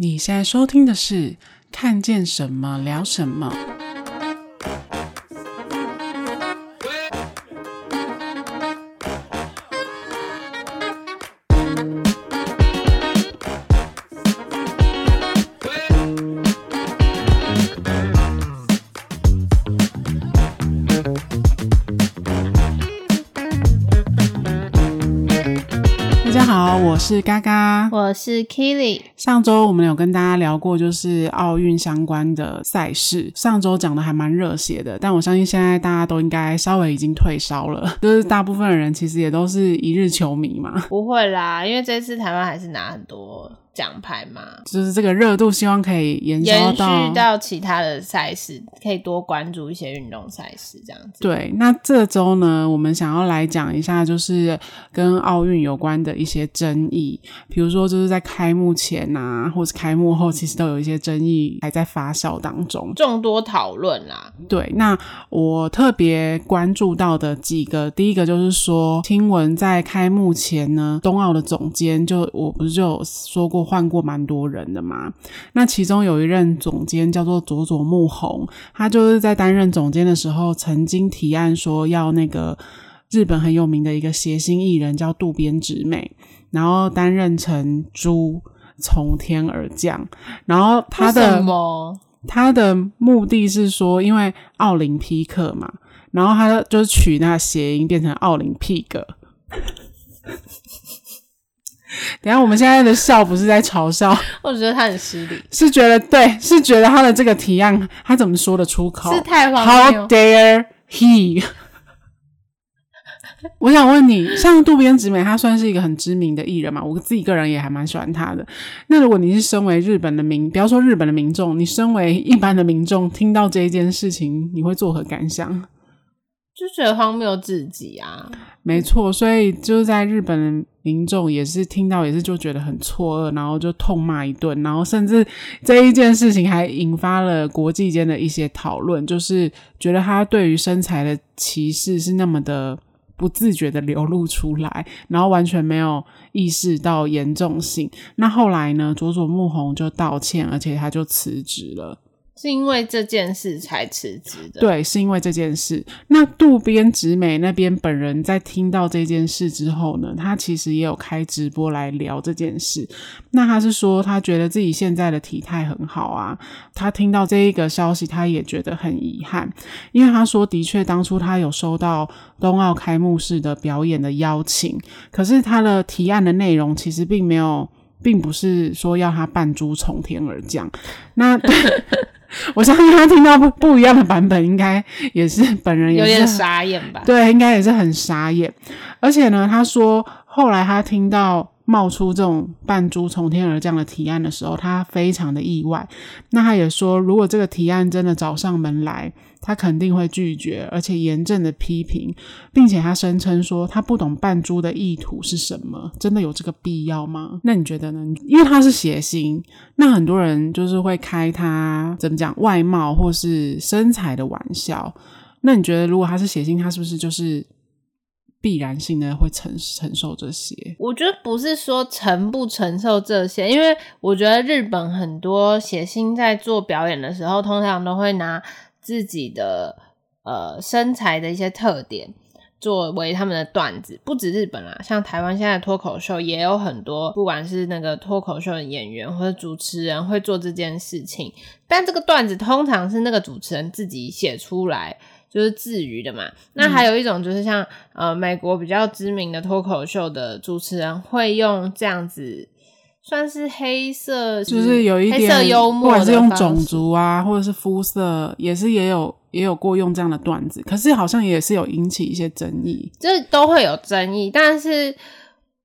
你现在收听的是《看见什么聊什么》。是嘎嘎，我是 Keely。上周我们有跟大家聊过，就是奥运相关的赛事。上周讲的还蛮热血的，但我相信现在大家都应该稍微已经退烧了。就是大部分的人其实也都是一日球迷嘛。不会啦，因为这次台湾还是拿很多。奖牌嘛，就是这个热度，希望可以延续到延续到其他的赛事，可以多关注一些运动赛事这样子。对，那这周呢，我们想要来讲一下，就是跟奥运有关的一些争议，比如说就是在开幕前啊，或是开幕后，其实都有一些争议还在发酵当中，众多讨论啦。对，那我特别关注到的几个，第一个就是说，听闻在开幕前呢，冬奥的总监就我不是就有说过。换过蛮多人的嘛，那其中有一任总监叫做佐佐木宏，他就是在担任总监的时候，曾经提案说要那个日本很有名的一个谐星艺人叫渡边直美，然后担任成猪从天而降，然后他的他的目的是说，因为奥林匹克嘛，然后他就是取那谐音变成奥林匹克。等下，我们现在的笑不是在嘲笑，我觉得他很失礼，是觉得对，是觉得他的这个提案，他怎么说得出口？是太荒谬。How dare he？我想问你，像渡边直美，她算是一个很知名的艺人嘛？我自己个人也还蛮喜欢她的。那如果你是身为日本的民，不要说日本的民众，你身为一般的民众，听到这一件事情，你会作何感想？就觉得荒谬至极啊！没错，所以就是在日本的民众也是听到也是就觉得很错愕，然后就痛骂一顿，然后甚至这一件事情还引发了国际间的一些讨论，就是觉得他对于身材的歧视是那么的不自觉的流露出来，然后完全没有意识到严重性。那后来呢，佐佐木宏就道歉，而且他就辞职了。是因为这件事才辞职的。对，是因为这件事。那渡边直美那边本人在听到这件事之后呢，他其实也有开直播来聊这件事。那他是说，他觉得自己现在的体态很好啊。他听到这一个消息，他也觉得很遗憾，因为他说，的确当初他有收到冬奥开幕式的表演的邀请，可是他的提案的内容其实并没有，并不是说要他扮猪从天而降。那。我相信他听到不不一样的版本，应该也是本人也是有点傻眼吧？对，应该也是很傻眼。而且呢，他说后来他听到。冒出这种扮猪从天而降的提案的时候，他非常的意外。那他也说，如果这个提案真的找上门来，他肯定会拒绝，而且严正的批评，并且他声称说，他不懂扮猪的意图是什么，真的有这个必要吗？那你觉得呢？因为他是谐星，那很多人就是会开他怎么讲外貌或是身材的玩笑。那你觉得，如果他是谐星，他是不是就是？必然性的会承承受这些，我觉得不是说承不承受这些，因为我觉得日本很多谐星在做表演的时候，通常都会拿自己的呃身材的一些特点作为他们的段子。不止日本啦，像台湾现在脱口秀也有很多，不管是那个脱口秀的演员或者主持人会做这件事情，但这个段子通常是那个主持人自己写出来。就是自娱的嘛，那还有一种就是像、嗯、呃美国比较知名的脱口秀的主持人会用这样子，算是黑色，就是有一点黑色幽默，或者是用种族啊，或者是肤色，也是也有也有过用这样的段子，可是好像也是有引起一些争议，这都会有争议。但是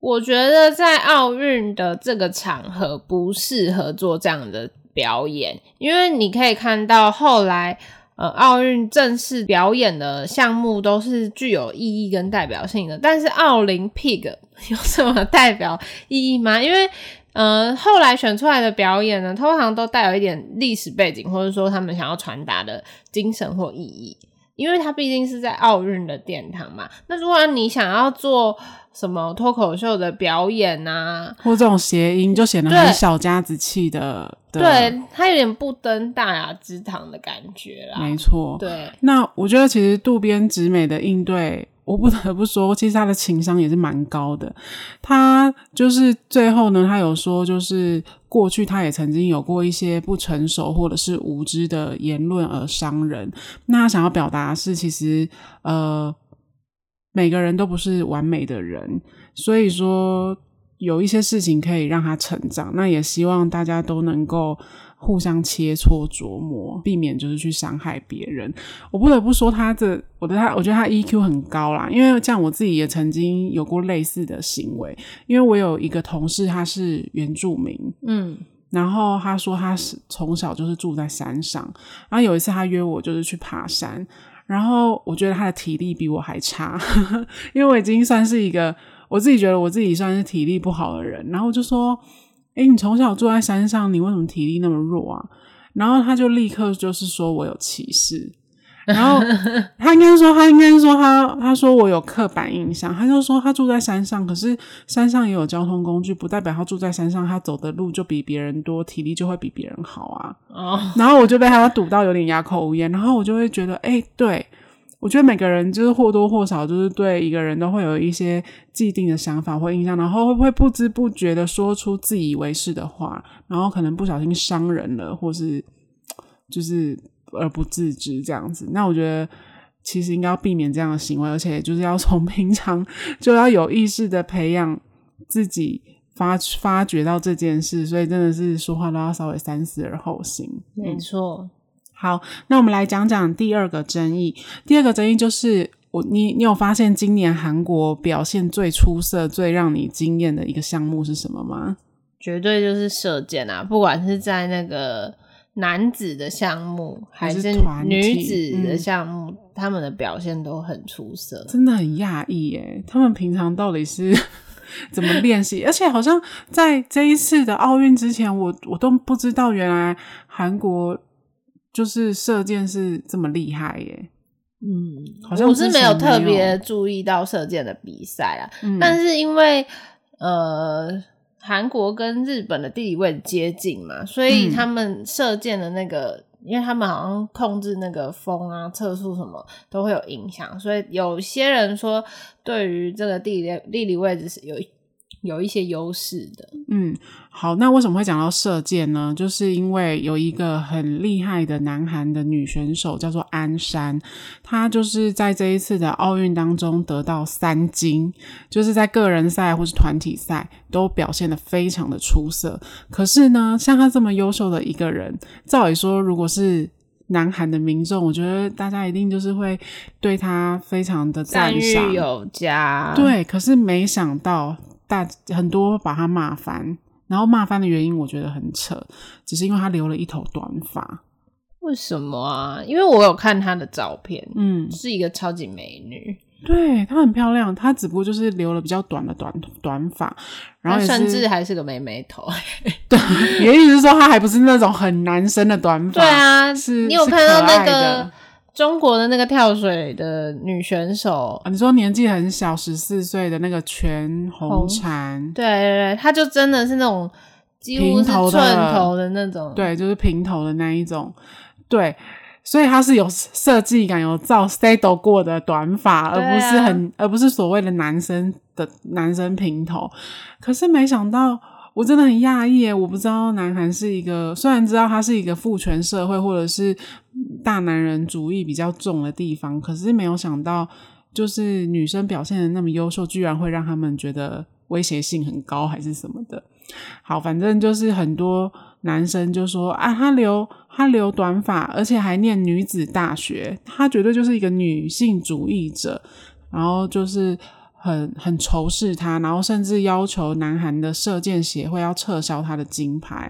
我觉得在奥运的这个场合不适合做这样的表演，因为你可以看到后来。呃，奥运正式表演的项目都是具有意义跟代表性的，但是奥林匹克 有什么代表意义吗？因为呃，后来选出来的表演呢，通常都带有一点历史背景，或者说他们想要传达的精神或意义。因为它毕竟是在奥运的殿堂嘛。那如果你想要做什么脱口秀的表演啊，或这种谐音，就显得很小家子气的。对，对，它有点不登大雅之堂的感觉啦。没错。对。那我觉得其实渡边直美的应对，我不得不说，其实他的情商也是蛮高的。他就是最后呢，他有说，就是过去他也曾经有过一些不成熟或者是无知的言论而伤人。那他想要表达是，其实呃。每个人都不是完美的人，所以说有一些事情可以让他成长。那也希望大家都能够互相切磋琢磨，避免就是去伤害别人。我不得不说，他的，我的他，我觉得他 EQ 很高啦。因为这样我自己也曾经有过类似的行为，因为我有一个同事，他是原住民，嗯，然后他说他是从小就是住在山上，然后有一次他约我就是去爬山。然后我觉得他的体力比我还差，呵呵，因为我已经算是一个我自己觉得我自己算是体力不好的人。然后就说：“诶，你从小住在山上，你为什么体力那么弱啊？”然后他就立刻就是说我有歧视。然后 他应该说，他应该说他他说我有刻板印象，他就说他住在山上，可是山上也有交通工具，不代表他住在山上，他走的路就比别人多，体力就会比别人好啊。哦，然后我就被他堵到有点哑口无言，然后我就会觉得，哎，对，我觉得每个人就是或多或少就是对一个人都会有一些既定的想法或印象，然后会不会不知不觉的说出自以为是的话，然后可能不小心伤人了，或是就是。而不自知这样子，那我觉得其实应该要避免这样的行为，而且就是要从平常就要有意识的培养自己发发觉到这件事，所以真的是说话都要稍微三思而后行。没错。好，那我们来讲讲第二个争议。第二个争议就是我你你有发现今年韩国表现最出色、最让你惊艳的一个项目是什么吗？绝对就是射箭啊！不管是在那个。男子的项目还是女子的项目，嗯，他们的表现都很出色，真的很讶异耶！他们平常到底是 怎么练习？而且好像在这一次的奥运之前，我我都不知道原来韩国就是射箭是这么厉害耶。嗯，好像我是没有特别注意到射箭的比赛啊，嗯，但是因为呃。韩国跟日本的地理位置接近嘛，所以他们射箭的那个，嗯、因为他们好像控制那个风啊、测速什么都会有影响，所以有些人说，对于这个地理地理位置是有。有一些优势的，嗯，好，那为什么会讲到射箭呢？就是因为有一个很厉害的南韩的女选手叫做安山，她就是在这一次的奥运当中得到三金，就是在个人赛或是团体赛都表现的非常的出色。可是呢，像她这么优秀的一个人，照理说，如果是南韩的民众，我觉得大家一定就是会对她非常的赞赏，有加。对，可是没想到。大很多把他骂翻，然后骂翻的原因我觉得很扯，只是因为他留了一头短发。为什么啊？因为我有看他的照片，嗯，是一个超级美女，对，她很漂亮，她只不过就是留了比较短的短短发，然后甚至还是个妹妹头。对，也意思是说她还不是那种很男生的短发。对啊，是你有看到那个？中国的那个跳水的女选手，啊、你说年纪很小，十四岁的那个全红婵，对对对，她就真的是那种几乎是寸头的那种，对，就是平头的那一种，对，所以她是有设计感、有造 style 过的短发，而不是很，而不是所谓的男生的男生平头。可是没想到。我真的很讶异，我不知道南韩是一个，虽然知道它是一个父权社会或者是大男人主义比较重的地方，可是没有想到，就是女生表现的那么优秀，居然会让他们觉得威胁性很高，还是什么的。好，反正就是很多男生就说啊，他留他留短发，而且还念女子大学，他绝对就是一个女性主义者，然后就是。很很仇视他，然后甚至要求南韩的射箭协会要撤销他的金牌，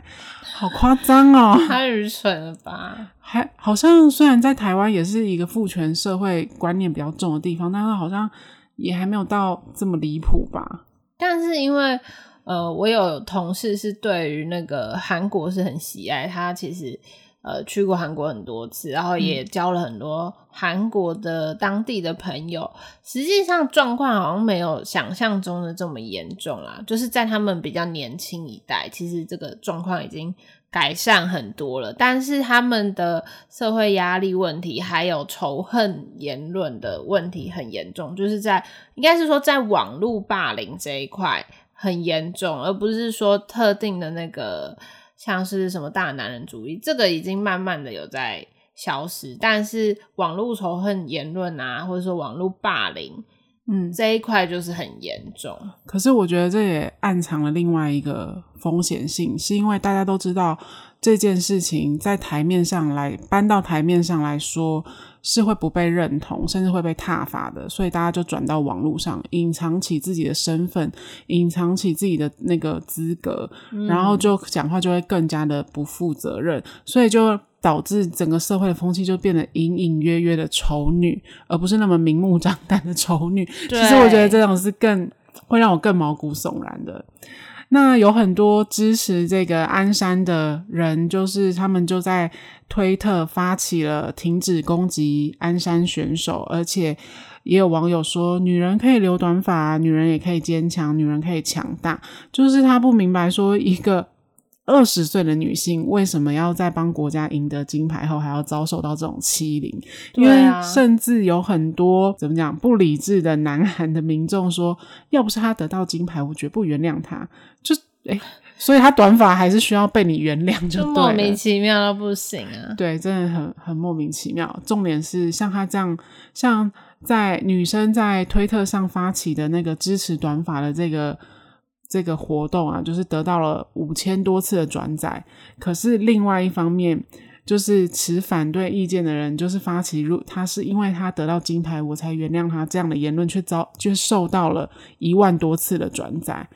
好夸张哦！太愚蠢了吧？还好像虽然在台湾也是一个父权社会观念比较重的地方，但是好像也还没有到这么离谱吧？但是因为呃，我有同事是对于那个韩国是很喜爱，他其实呃，去过韩国很多次，然后也交了很多韩国的当地的朋友。嗯、实际上状况好像没有想象中的这么严重啦，就是在他们比较年轻一代，其实这个状况已经改善很多了。但是他们的社会压力问题，还有仇恨言论的问题很严重，就是在应该是说在网络霸凌这一块很严重，而不是说特定的那个。像是什么大男人主义，这个已经慢慢的有在消失，但是网络仇恨言论啊，或者说网络霸凌，嗯，这一块就是很严重。可是我觉得这也暗藏了另外一个风险性，是因为大家都知道这件事情在台面上来搬到台面上来说。是会不被认同，甚至会被挞伐的，所以大家就转到网络上，隐藏起自己的身份，隐藏起自己的那个资格，嗯、然后就讲话就会更加的不负责任，所以就导致整个社会的风气就变得隐隐约约的丑女，而不是那么明目张胆的丑女。其实我觉得这种是更会让我更毛骨悚然的。那有很多支持这个鞍山的人，就是他们就在推特发起了停止攻击鞍山选手，而且也有网友说，女人可以留短发，女人也可以坚强，女人可以强大。就是他不明白说一个。二十岁的女性为什么要在帮国家赢得金牌后还要遭受到这种欺凌？因为甚至有很多怎么讲不理智的南韩的民众说，要不是她得到金牌，我绝不原谅她。就诶，所以她短发还是需要被你原谅，就，莫名其妙到不行啊！对，真的很很莫名其妙。重点是像她这样，像在女生在推特上发起的那个支持短发的这个。这个活动啊，就是得到了五千多次的转载。可是另外一方面，就是持反对意见的人，就是发起如他是因为他得到金牌，我才原谅他这样的言论，却遭却受到了一万多次的转载。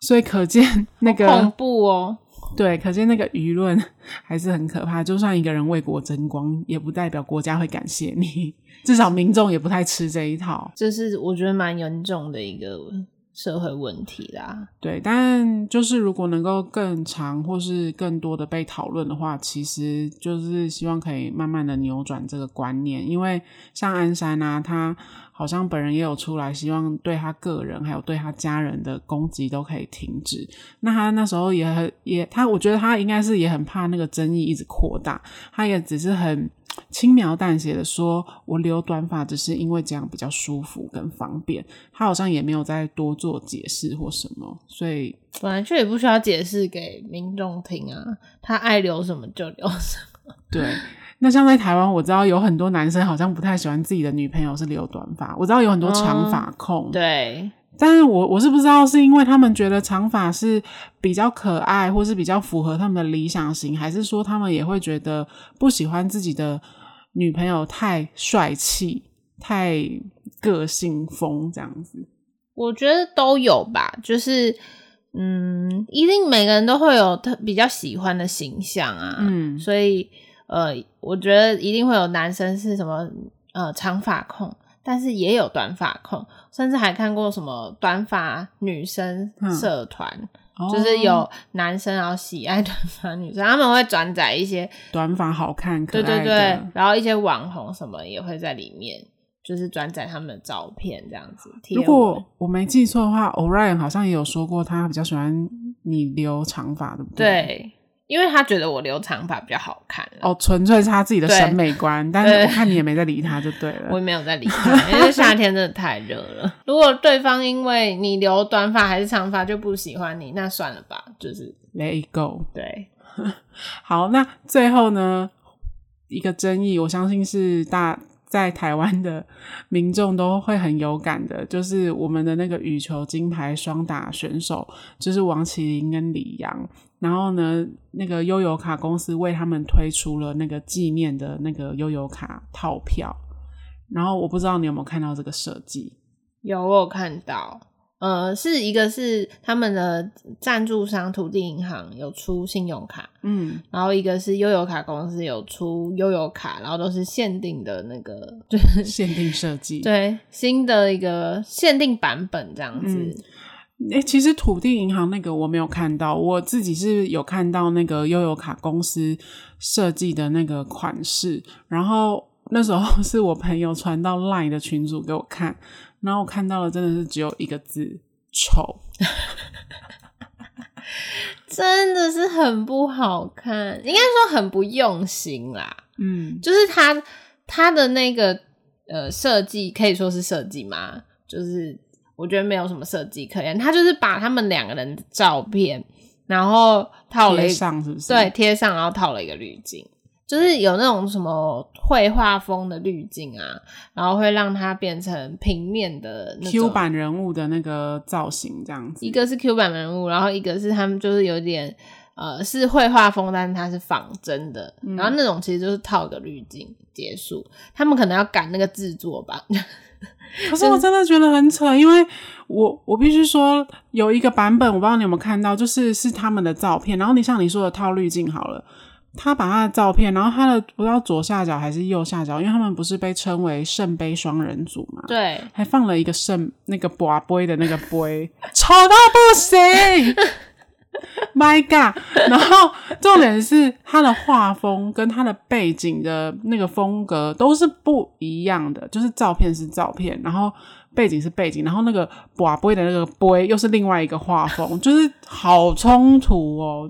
所以可见那个恐怖哦，对，可见那个舆论还是很可怕。就算一个人为国争光，也不代表国家会感谢你。至少民众也不太吃这一套。这是我觉得蛮严重的一个。社会问题啦，对，但就是如果能够更长或是更多的被讨论的话，其实就是希望可以慢慢的扭转这个观念，因为像安山啊，他好像本人也有出来，希望对他个人还有对他家人的攻击都可以停止。那他那时候也很也他，我觉得他应该是也很怕那个争议一直扩大，他也只是很。轻描淡写的说：“我留短发只是因为这样比较舒服跟方便。”他好像也没有再多做解释或什么，所以本来就也不需要解释给民众听啊。他爱留什么就留什么。对，那像在台湾，我知道有很多男生好像不太喜欢自己的女朋友是留短发。我知道有很多长发控，嗯，对。但是我我是不知道是因为他们觉得长发是比较可爱，或是比较符合他们的理想型，还是说他们也会觉得不喜欢自己的女朋友太帅气、太个性风这样子？我觉得都有吧，就是嗯，一定每个人都会有特比较喜欢的形象啊，嗯，所以呃，我觉得一定会有男生是什么呃长发控。但是也有短发控，甚至还看过什么短发女生社团，嗯、就是有男生然后喜爱短发女生，他们会转载一些短发好看可爱的，对对对，然后一些网红什么也会在里面，就是转载他们的照片这样子。如果我没记错的话，Orion 好像也有说过，他比较喜欢你留长发的，对。因为他觉得我留长发比较好看哦，纯粹是他自己的审美观。但是我看你也没在理他，就对了。我也没有在理他，因为夏天真的太热了。如果对方因为你留短发还是长发就不喜欢你，那算了吧，就是 let it go。对，好，那最后呢，一个争议，我相信是大在台湾的民众都会很有感的，就是我们的那个羽球金牌双打选手，就是王齐麟跟李洋。然后呢，那个悠游卡公司为他们推出了那个纪念的那个悠游卡套票。然后我不知道你有没有看到这个设计？有，我有看到。呃，是一个是他们的赞助商土地银行有出信用卡，嗯，然后一个是悠游卡公司有出悠游卡，然后都是限定的那个，就是限定设计，对，新的一个限定版本这样子。嗯哎、欸，其实土地银行那个我没有看到，我自己是有看到那个悠游卡公司设计的那个款式，然后那时候是我朋友传到 LINE 的群组给我看，然后我看到了真的是只有一个字丑，真的是很不好看，应该说很不用心啦。嗯，就是他他的那个呃设计可以说是设计吗？就是。我觉得没有什么设计可言，他就是把他们两个人的照片，然后套了一上，是不是？对，贴上，然后套了一个滤镜，就是有那种什么绘画风的滤镜啊，然后会让它变成平面的那 Q 版人物的那个造型，这样子。一个是 Q 版人物，然后一个是他们就是有点呃是绘画风，但是它是仿真的，嗯、然后那种其实就是套个滤镜结束。他们可能要赶那个制作吧。可是我真的觉得很扯，因为我我必须说有一个版本，我不知道你有没有看到，就是是他们的照片，然后你像你说的套滤镜好了，他把他的照片，然后他的不知道左下角还是右下角，因为他们不是被称为圣杯双人组嘛，对，还放了一个圣那个拔杯的那个杯，丑到不行。My God！然后重点是他的画风跟他的背景的那个风格都是不一样的，就是照片是照片，然后背景是背景，然后那个跋杯的那个杯又是另外一个画风，就是好冲突哦！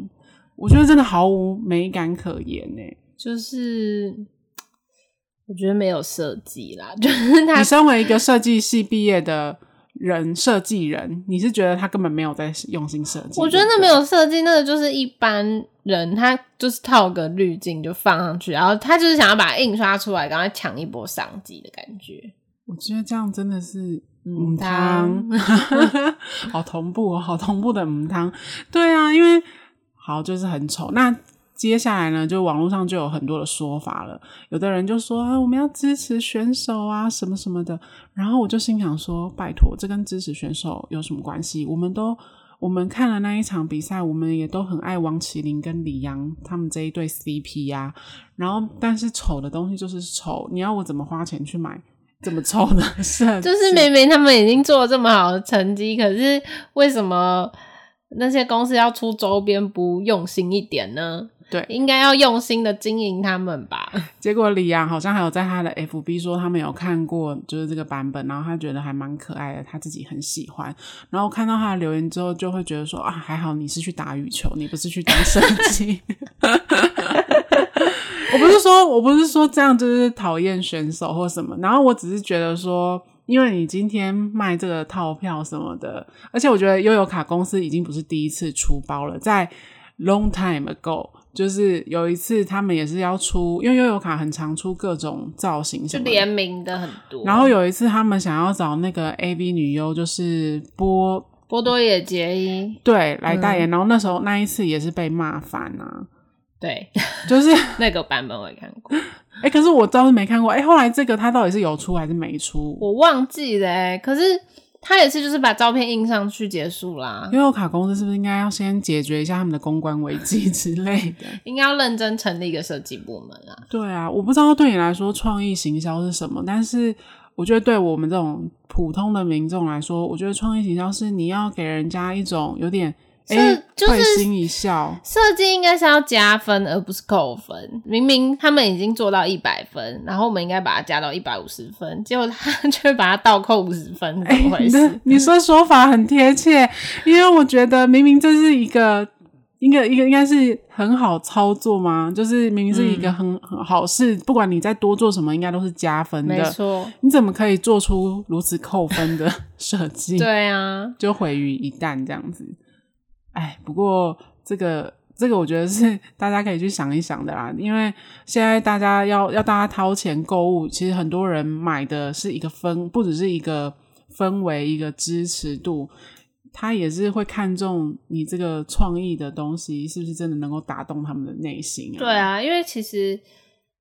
我觉得真的毫无美感可言呢，就是我觉得没有设计啦，就是他你身为一个设计系毕业的。人设计人，你是觉得他根本没有在用心设计？我觉得那没有设计，那个就是一般人，他就是套个滤镜就放上去，然后他就是想要把它印刷出来，赶快抢一波商机的感觉。我觉得这样真的是母汤，嗯、好同步哦，好同步的母汤。对啊，因为好就是很丑。那接下来呢，就网络上就有很多的说法了。有的人就说啊，我们要支持选手啊，什么什么的。然后我就心想说，拜托，这跟支持选手有什么关系？我们都我们看了那一场比赛，我们也都很爱王麒麟跟李阳他们这一对 CP 呀、然后，但是丑的东西就是丑，你要我怎么花钱去买怎么丑呢？是？就是明明他们已经做了这么好的成绩，可是为什么那些公司要出周边不用心一点呢？对，应该要用心的经营他们吧。结果李阳好像还有在他的 FB 说，他们有看过就是这个版本，然后他觉得还蛮可爱的，他自己很喜欢。然后看到他的留言之后，就会觉得说啊，还好你是去打羽球，你不是去当设计。我不是说，我不是说这样就是讨厌选手或什么，然后我只是觉得说，因为你今天卖这个套票什么的，而且我觉得悠游卡公司已经不是第一次出包了，在 long time ago。就是有一次，他们也是要出，因为悠游卡很常出各种造型什么，就联名的很多。然后有一次，他们想要找那个 A B 女优，就是波波多野结衣，对，来代言。嗯、然后那时候那一次也是被骂翻啊。对，就是 那个版本我也看过。哎、欸，可是我倒是没看过。哎、欸，后来这个他到底是有出还是没出？我忘记了、欸。哎，可是。他也是，就是把照片印上去结束啦。悠游卡公司是不是应该要先解决一下他们的公关危机之类的？应该要认真成立一个设计部门啊。对啊，我不知道对你来说创意行销是什么，但是我觉得对我们这种普通的民众来说，我觉得创意行销是你要给人家一种有点。哎，会、就是、心一笑。设计应该是要加分，而不是扣分。明明他们已经做到一百分，然后我们应该把它加到一百五十分，结果他却把它倒扣五十分，怎么回事？欸、你，你说说法很贴切，因为我觉得明明这是一个，一个一个应该是很好操作嘛，就是明明是一个很、嗯、很好事，不管你再多做什么，应该都是加分的。没错，你怎么可以做出如此扣分的 设计？对啊，就毁于一旦这样子。哎，不过这个这个，我觉得是大家可以去想一想的啦。因为现在大家要要大家掏钱购物，其实很多人买的是一个氛，不只是一个氛围，一个支持度，他也是会看重你这个创意的东西是不是真的能够打动他们的内心啊？对啊，因为其实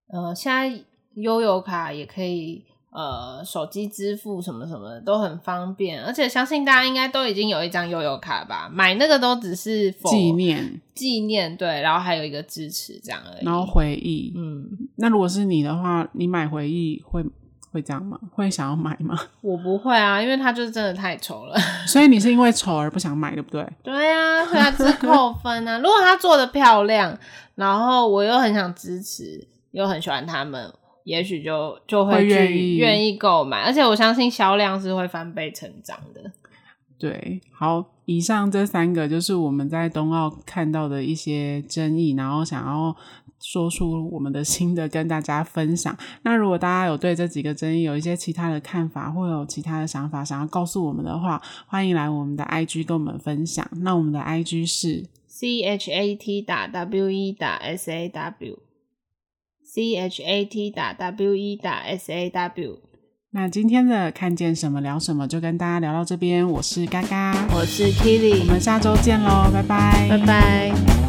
呃，现在悠游卡也可以。呃，手机支付什么什么的都很方便，而且相信大家应该都已经有一张悠游卡吧？买那个都只是纪念，纪念对，然后还有一个支持这样而已。然后回忆，嗯，那如果是你的话，你买回忆会会这样吗？会想要买吗？我不会啊，因为它就是真的太丑了。所以你是因为丑而不想买，对不对？对啊，所以它只是扣分啊。如果它做的漂亮，然后我又很想支持，又很喜欢他们，也许就就会去愿意购买。而且我相信销量是会翻倍成长的。对，好，以上这三个就是我们在冬奥看到的一些争议，然后想要说出我们的心得跟大家分享。那如果大家有对这几个争议有一些其他的看法，或有其他的想法想要告诉我们的话，欢迎来我们的 IG 跟我们分享。那我们的 IG 是 C H A T 打 W E 打 S A W，C H A T 打 W E 打 S A W。那今天的看见什么聊什么，就跟大家聊到这边。我是嘎嘎，我是 Kitty，我们下周见喽，拜拜，拜拜。